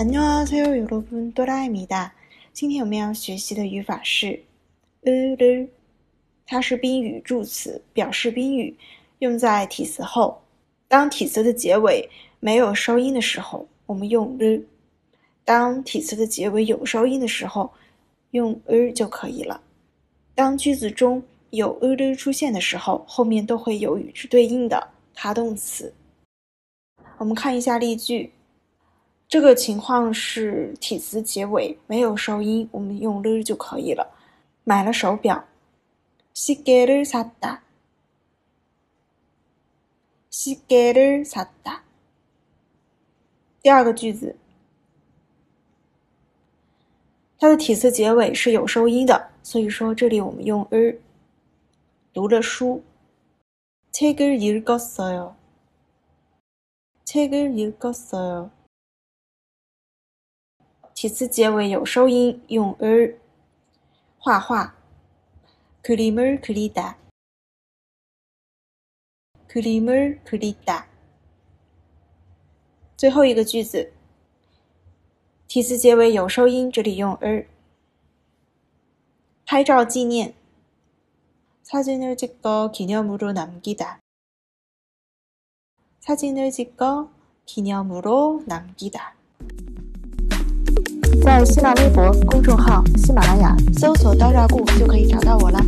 안녕하세요 여러분, 또라입니다. 今天我们要学习的语法是 을，它是宾语助词，表示宾语，用在体词后。当体词的结尾没有收音的时候，我们用 을；当体词的结尾有收音的时候，用 을 就可以了。当句子中有 을 出现的时候，后面都会有与之对应的他动词。我们看一下例句。 这个情况是体词结尾没有收音，我们用了就可以了。买了手表，시계를샀 다， 시계를샀 다。 第二个句子，它的体词结尾是有收音的，所以说这里我们用을读了书，책을읽었어 요， 책을읽었어 요。 体词结尾有收音，用 er。画画，그림을그리 다， 그림을그리 다。 最后一个句子，体词结尾有收音，这里用 er。拍照纪念，사진을찍고기념으로남기 다， 사진을찍고기념으로남기 다。 在新浪微博公众号“喜马拉雅”搜索“刀扎固”就可以找到我了。